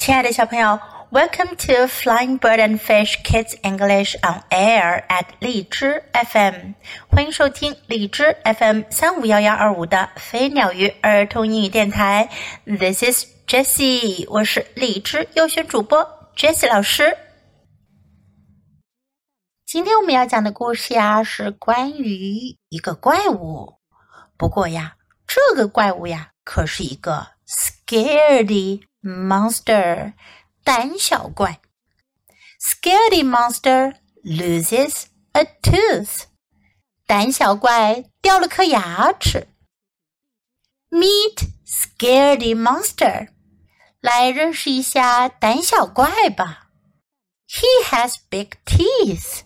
亲爱的小朋友，Welcome to Flying Bird and Fish Kids English on Air at 荔枝 FM，欢迎收听荔枝 FM 三五幺幺二五的飞鸟鱼儿童英语电台。This is Jessie，我是荔枝优选主播 Jessie 老师。今天我们要讲的故事呀，是关于一个怪物。不过呀，这个怪物呀，可是一个 scaredy。monster 胆小怪，scaredy monster loses a tooth，胆小怪掉了颗牙齿。Meet scaredy monster，来认识一下胆小怪吧。He has big teeth，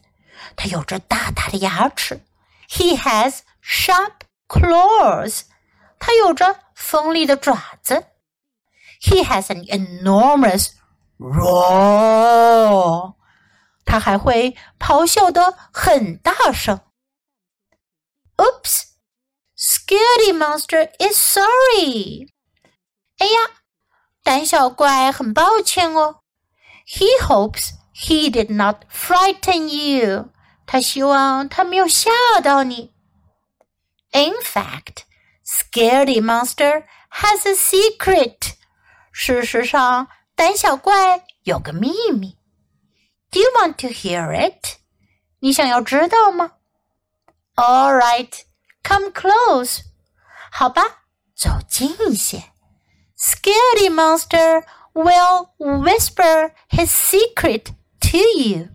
他有着大大的牙齿。He has sharp claws，他有着锋利的爪子。 he has an enormous roar。他还会咆哮的很大声。Oops, Scaredy Monster is sorry。哎呀，胆小怪很抱歉哦。He hopes he did not frighten you。他希望他没有吓到你。In fact, Scaredy Monster has a secret. 事实上，胆小怪有个秘密。Do you want to hear it？你想要知道吗？All right, come close。好吧，走近一些。Scaredy monster will whisper his secret to you。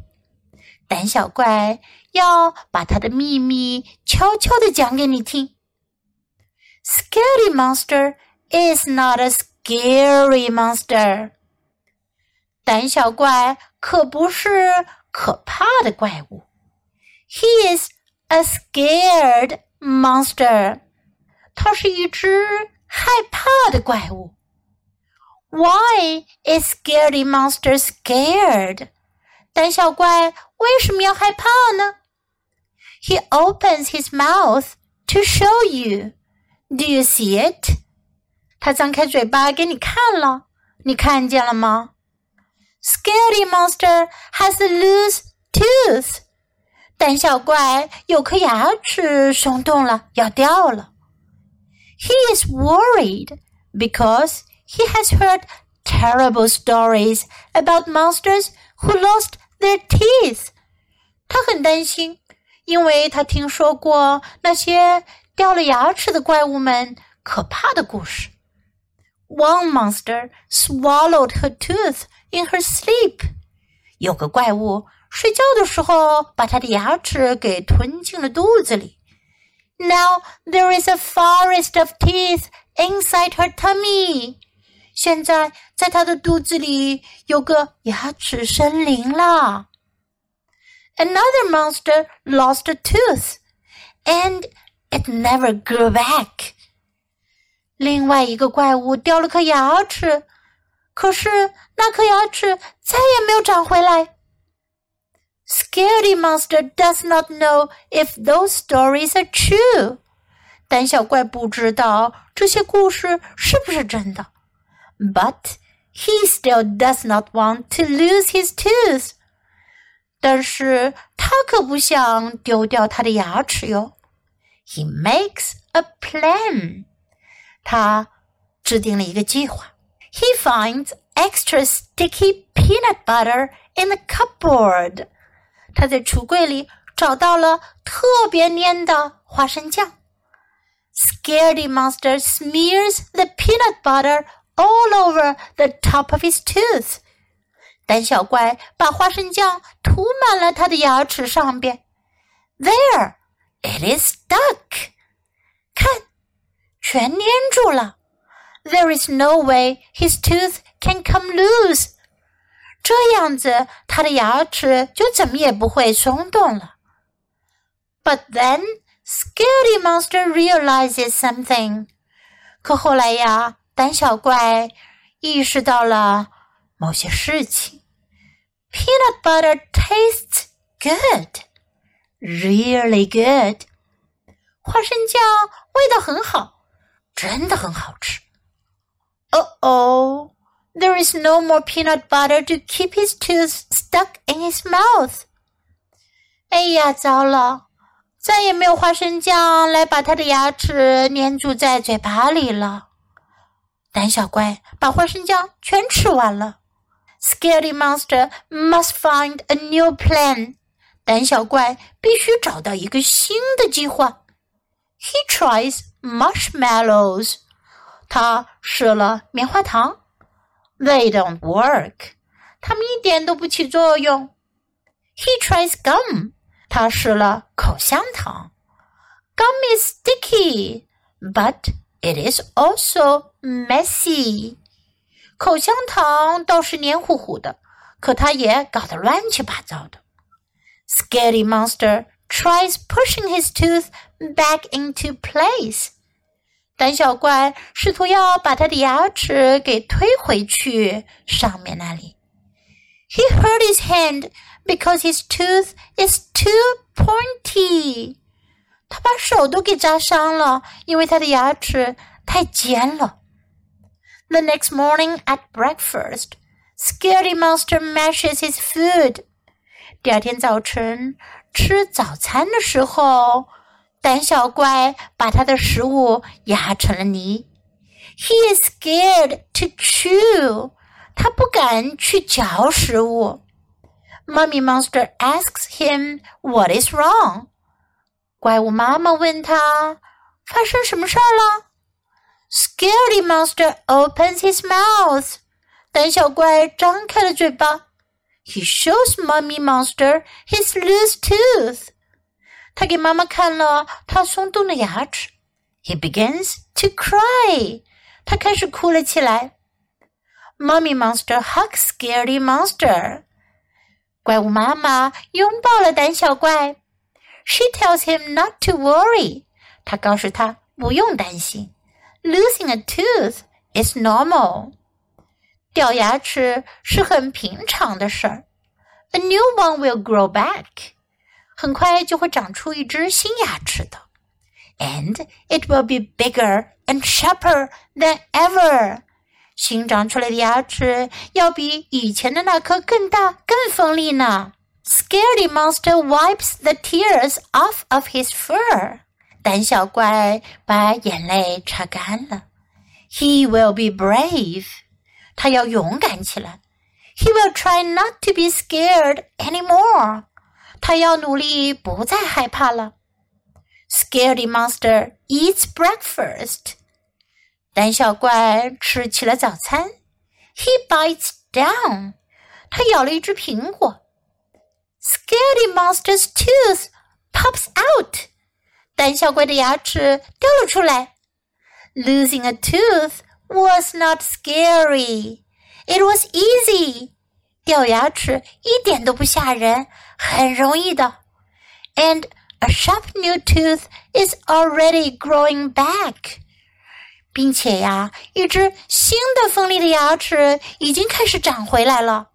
胆小怪要把他的秘密悄悄地讲给你听。Scaredy monster is not a scary monster. monster。胆小怪可不是可怕的怪物。He is a scared monster。它是一只害怕的怪物。Why is scaredy monster scared？胆小怪为什么要害怕呢？He opens his mouth to show you. Do you see it? 它张开嘴巴给你看了，你看见了吗？Scaredy monster has a loose tooth。胆小怪有颗牙齿松动了，要掉了。He is worried because he has heard terrible stories about monsters who lost their teeth. 他很担心，因为他听说过那些掉了牙齿的怪物们可怕的故事。One monster swallowed her tooth in her sleep. 有个怪物睡觉的时候把它的牙齿给吞进了肚子里。Now there is a forest of teeth inside her tummy. 现在在她的肚子里有个牙齿森林啦。Another monster lost a tooth, and it never grew back. 另外一个怪物掉了颗牙齿，可是那颗牙齿再也没有长回来。Scary monster does not know if those stories are true。胆小怪不知道这些故事是不是真的，but he still does not want to lose his tooth。但是他可不想丢掉他的牙齿哟。He makes a plan。他制定了一个计划。He finds extra sticky peanut butter in the cupboard。他在橱柜里找到了特别粘的花生酱。Scaredy monster smears the peanut butter all over the top of his tooth。胆小怪把花生酱涂满了他的牙齿上边。There, it is stuck。 全粘住了。There is no way his tooth can come loose。这样子，他的牙齿就怎么也不会松动了。But then, Scaredy Monster realizes something。可后来呀，胆小怪意识到了某些事情。Peanut butter tastes good, really good。花生酱味道很好。真的很好吃。Uh oh, there is no more peanut butter to keep his tooth stuck in his mouth. 哎呀，糟了，再也没有花生酱来把他的牙齿粘住在嘴巴里了。胆小怪把花生酱全吃完了。Scaredy monster must find a new plan. 胆小怪必须找到一个新的计划。He tries marshmallows. marshmallows，他试了棉花糖，they don't He tries gum，他试了口香糖，gum is sticky，but it is also messy。口香糖倒是黏糊糊的，可它也搞得乱七八糟的。Scaredy monster tries pushing his tooth back into place. 胆小怪试图要把他的牙齿给推回去上面那里。He hurt his hand because his tooth is too pointy. 他把手都给扎伤了，因为他的牙齿太尖了。The next morning at breakfast, Scaredy Monster mashes his food. 第二天早晨，吃早餐的时候，胆小怪把他的食物压成了泥。He is scared to chew. 他不敢去嚼食物。Mummy Monster asks him what is wrong. 怪物妈妈问他发生什么事儿了。Scaredy Monster opens his mouth. 胆小怪张开了嘴巴。He shows Mummy Monster his loose tooth. 他给妈妈看了他松动的牙齿。He begins to cry. 他开始哭了起来。Mummy Monster hugs Scaredy Monster. 怪物妈妈拥抱了胆小怪。She tells him not to worry. 她告诉他不用担心。Losing a tooth is normal. 掉牙齿是很平常的事儿。A new one will grow back. 很快就会长出一只新牙齿的。And it will be bigger and sharper than ever. 新长出来的牙齿要比以前的那颗更大、更锋利呢。Scaredy Monster wipes the tears off of his fur. 胆小怪把眼泪擦干了。He will be brave. 他要勇敢起来。He will try not to be scared anymore. 他要努力不再害怕了。Scaredy Monster eats breakfast. 胆小怪吃起了早餐。He bites down. 他咬了一只苹果。Scaredy Monster's tooth pops out. 胆小怪的牙齿掉了出来。Losing a tooth was not scary. It was easy. 掉牙齿一点都不吓人，很容易的。And a sharp new tooth is already growing back. 并且呀，一只新的锋利的牙齿已经开始长回来了。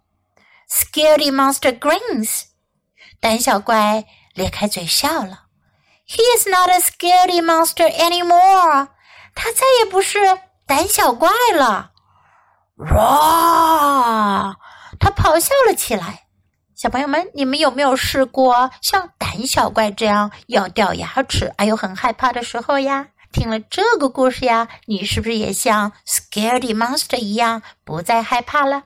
Scaredy monster grins. 胆小怪咧开嘴笑了。He is not a scary monster anymore. 他再也不是胆小怪了。Roar！他咆哮了起来。小朋友们，你们有没有试过像胆小怪这样要掉牙齿，还有很害怕的时候呀？听了这个故事呀，你是不是也像 Scaredy Monster 一样不再害怕了？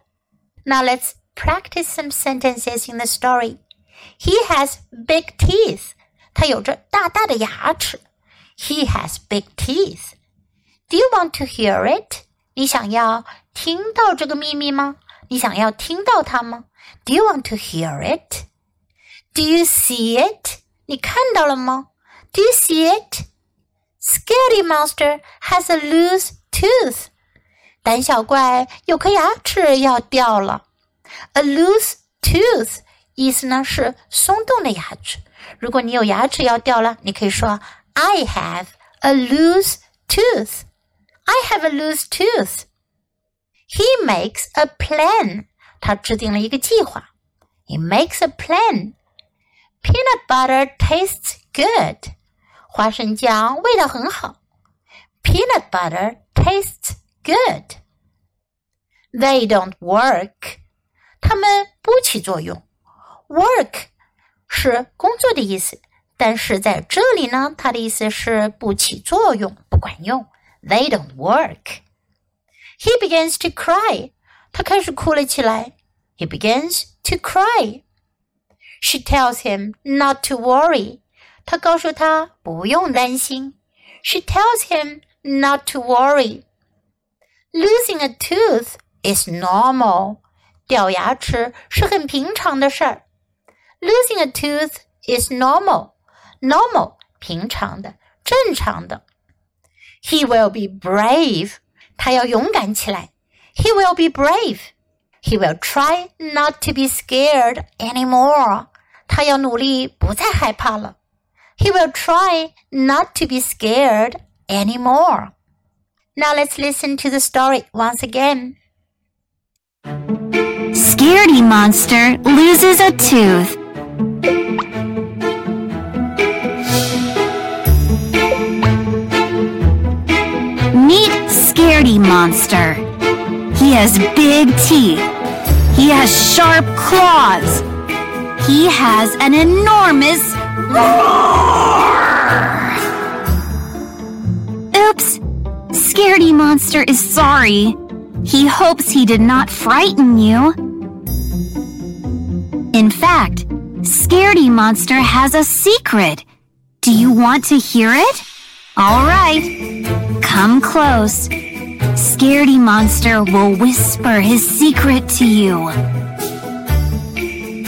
Now let's practice some sentences in the story. He has big teeth. 他有着大大的牙齿。He has big teeth. Do you want to hear it？你想要听到这个秘密吗？你想要听到它吗？Do you want to hear it? Do you see it? 你看到了吗？Do you see it? Scaredy monster has a loose tooth. 胆小怪有颗牙齿要掉了。A loose tooth 意思呢是松动的牙齿。如果你有牙齿要掉了，你可以说 I have a loose tooth。I have a loose tooth. He makes a plan. 他制定了一个计划。He makes a plan. Peanut butter tastes good. 花生酱味道很好。Peanut butter tastes good. They don't work. 它们不起作用。Work 是工作的意思，但是在这里呢，它的意思是不起作用，不管用。 They don't work. He begins to cry. 他开始哭了起来。He begins to cry. She tells him not to worry. 她告诉他不用担心。She tells him not to worry. Losing a tooth is normal. 掉牙齿是很平常的事儿。Losing a tooth is normal. Normal 平常的、正常的。 He will be brave. 他要勇敢起来。He will be brave. He will try not to be scared anymore. 他要努力不再害怕了。He will try not to be scared anymore. Now let's listen to the story once again. Scaredy Monster loses a tooth. Scaredy Monster. He has big teeth. He has sharp claws. He has an enormous roar. Oops. Scaredy Monster is sorry. He hopes he did not frighten you. In fact, Scaredy Monster has a secret. Do you want to hear it? All right. Come close. Scaredy Monster will whisper his secret to you.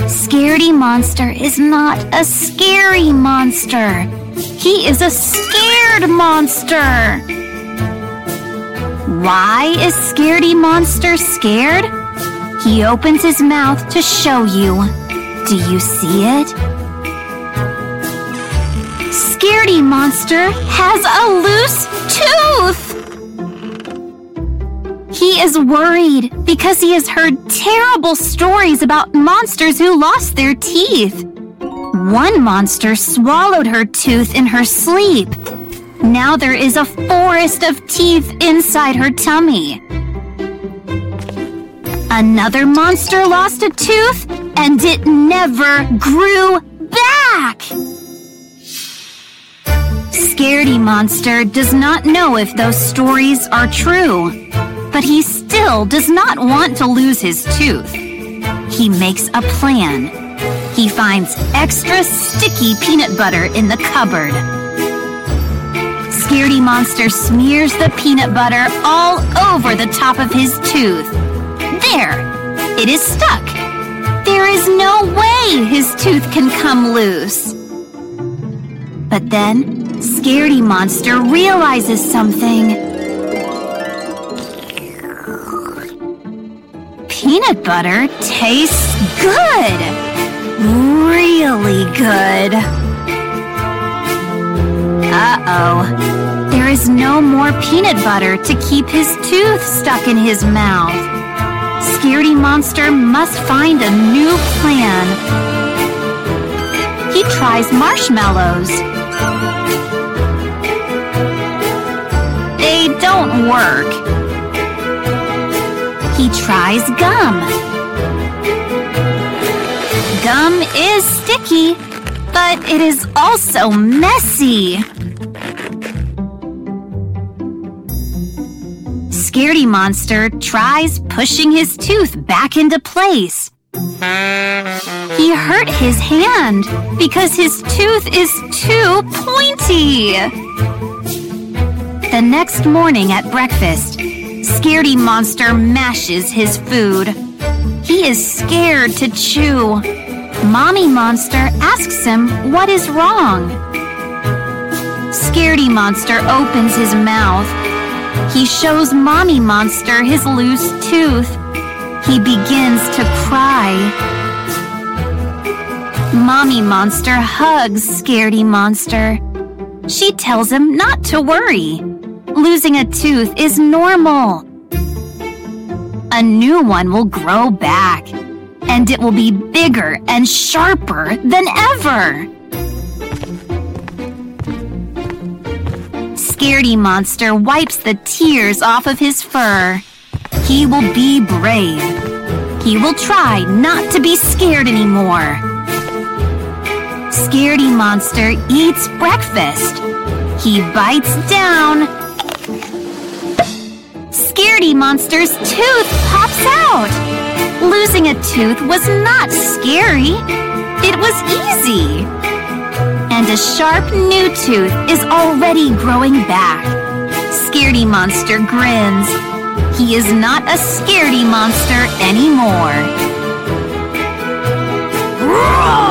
Scaredy Monster is not a scary monster. He is a scared monster. Why is Scaredy Monster scared? He opens his mouth to show you. Do you see it? Scaredy Monster has a loose tooth! He is worried because he has heard terrible stories about monsters who lost their teeth. One monster swallowed her tooth in her sleep. Now there is a forest of teeth inside her tummy. Another monster lost a tooth and it never grew back. Scaredy Monster does not know if those stories are true, but he still does not want to lose his tooth. He makes a plan. He finds extra sticky peanut butter in the cupboard. Scaredy Monster smears the peanut butter all over the top of his tooth. There! It is stuck. There is no way his tooth can come loose. But then, Scaredy Monster realizes something. Peanut butter tastes good! Really good! Uh-oh. There is no more peanut butter to keep his tooth stuck in his mouth. Scaredy Monster must find a new plan. He tries marshmallows. They don't work. He tries gum. Gum is sticky, but it is also messy. Scaredy Monster tries pushing his tooth back into place. He hurt his hand because his tooth is too pointy. The next morning at breakfast, Scaredy Monster mashes his food. He is scared to chew. Mommy Monster asks him what is wrong. Scaredy Monster opens his mouth. He shows Mommy Monster his loose tooth. He begins to cry. Mommy Monster hugs Scaredy Monster. She tells him not to worry. Losing a tooth is normal. A new one will grow back, and it will be bigger and sharper than ever. Scaredy Monster wipes the tears off of his fur. he will be brave. He will try not to be scared anymore. Scaredy Monster eats breakfast. He bites down. Scaredy Monster's tooth pops out. Losing a tooth was not scary. It was easy. And a sharp new tooth is already growing back. Scaredy Monster grins. He is not a scaredy monster anymore. Roar!